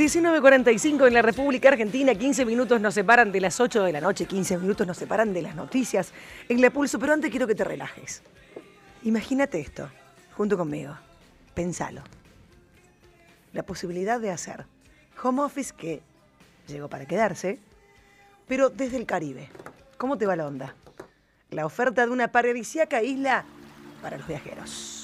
19.45 en la República Argentina, 15 minutos nos separan de las 8 de la noche, 15 minutos nos separan de las noticias en la pulso, pero antes quiero que te relajes. Imagínate esto, junto conmigo, pensalo. La posibilidad de hacer home office que llegó para quedarse, pero desde el Caribe. ¿Cómo te va la onda? La oferta de una paradisíaca isla para los viajeros.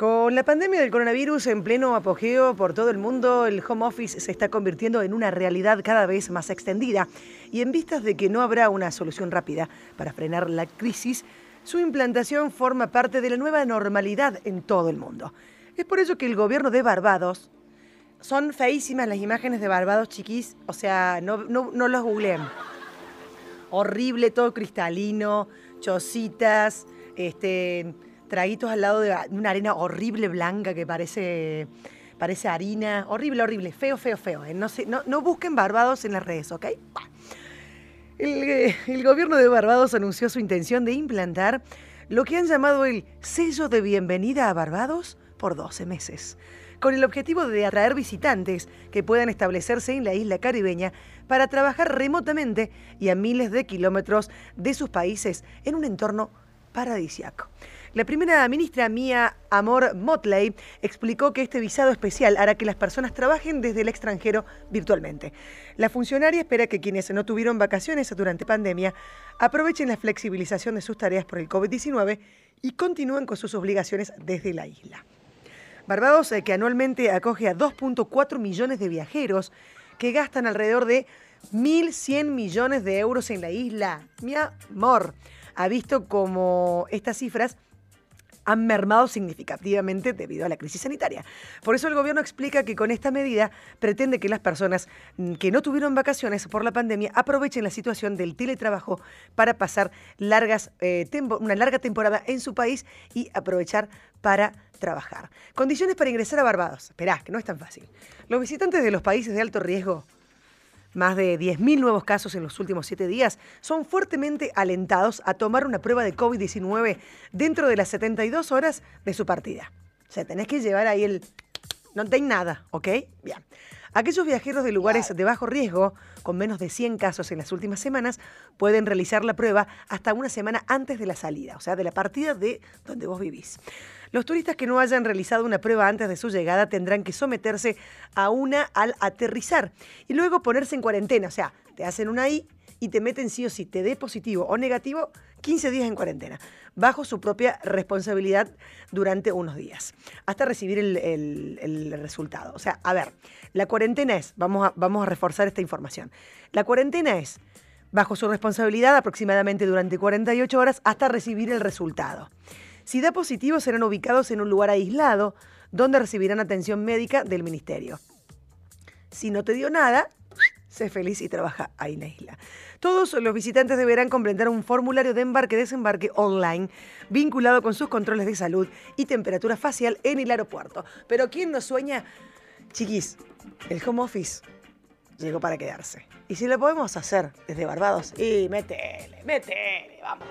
Con la pandemia del coronavirus en pleno apogeo por todo el mundo, el home office se está convirtiendo en una realidad cada vez más extendida y en vistas de que no habrá una solución rápida para frenar la crisis, su implantación forma parte de la nueva normalidad en todo el mundo. Es por ello que el gobierno de Barbados, son feísimas las imágenes de Barbados, chiquis, o sea, no, no, no los googleen. Horrible, todo cristalino, chocitas, este traguitos al lado de una arena horrible blanca que parece, parece harina. Horrible, horrible. Feo, feo, feo. ¿eh? No, no, busquen Barbados en las redes, ¿ok? El, el gobierno de Barbados anunció su intención de implantar lo que han llamado el sello de bienvenida a Barbados por 12 meses, con el objetivo de atraer visitantes que puedan establecerse en la isla caribeña para trabajar remotamente y a miles de kilómetros de sus países en un entorno paradisiaco. La primera ministra Mia Amor Motley explicó que este visado especial hará que las personas trabajen desde el extranjero virtualmente. La funcionaria espera que quienes no tuvieron vacaciones durante pandemia aprovechen la flexibilización de sus tareas por el COVID-19 y continúen con sus obligaciones desde la isla. Barbados, eh, que anualmente acoge a 2.4 millones de viajeros que gastan alrededor de 1.100 millones de euros en la isla. Mi amor, ha visto como estas cifras han mermado significativamente debido a la crisis sanitaria. Por eso el gobierno explica que con esta medida pretende que las personas mm, que no tuvieron vacaciones por la pandemia aprovechen la situación del teletrabajo para pasar largas, eh, una larga temporada en su país y aprovechar para trabajar. Condiciones para ingresar a Barbados. Esperá, que no es tan fácil. Los visitantes de los países de alto riesgo más de 10.000 nuevos casos en los últimos siete días, son fuertemente alentados a tomar una prueba de COVID-19 dentro de las 72 horas de su partida. O sea, tenés que llevar ahí el... No tenés nada, ¿ok? Bien. Aquellos viajeros de lugares de bajo riesgo, con menos de 100 casos en las últimas semanas, pueden realizar la prueba hasta una semana antes de la salida, o sea, de la partida de donde vos vivís. Los turistas que no hayan realizado una prueba antes de su llegada tendrán que someterse a una al aterrizar y luego ponerse en cuarentena. O sea, te hacen una I y te meten sí o sí, te dé positivo o negativo, 15 días en cuarentena, bajo su propia responsabilidad durante unos días, hasta recibir el, resultado. O sea, a ver, la cuarentena es, vamos a, vamos a reforzar esta información, la cuarentena es bajo su responsabilidad aproximadamente durante 48 horas hasta recibir el resultado. Si da positivo, serán ubicados en un lugar aislado donde recibirán atención médica del ministerio. Si no te dio nada, sé feliz y trabaja ahí en la isla. Todos los visitantes deberán completar un formulario de embarque-desembarque online vinculado con sus controles de salud y temperatura facial en el aeropuerto. Pero ¿quién no sueña? Chiquis, el home office llegó para quedarse. Y si lo podemos hacer desde Barbados, y métele, métele, vamos.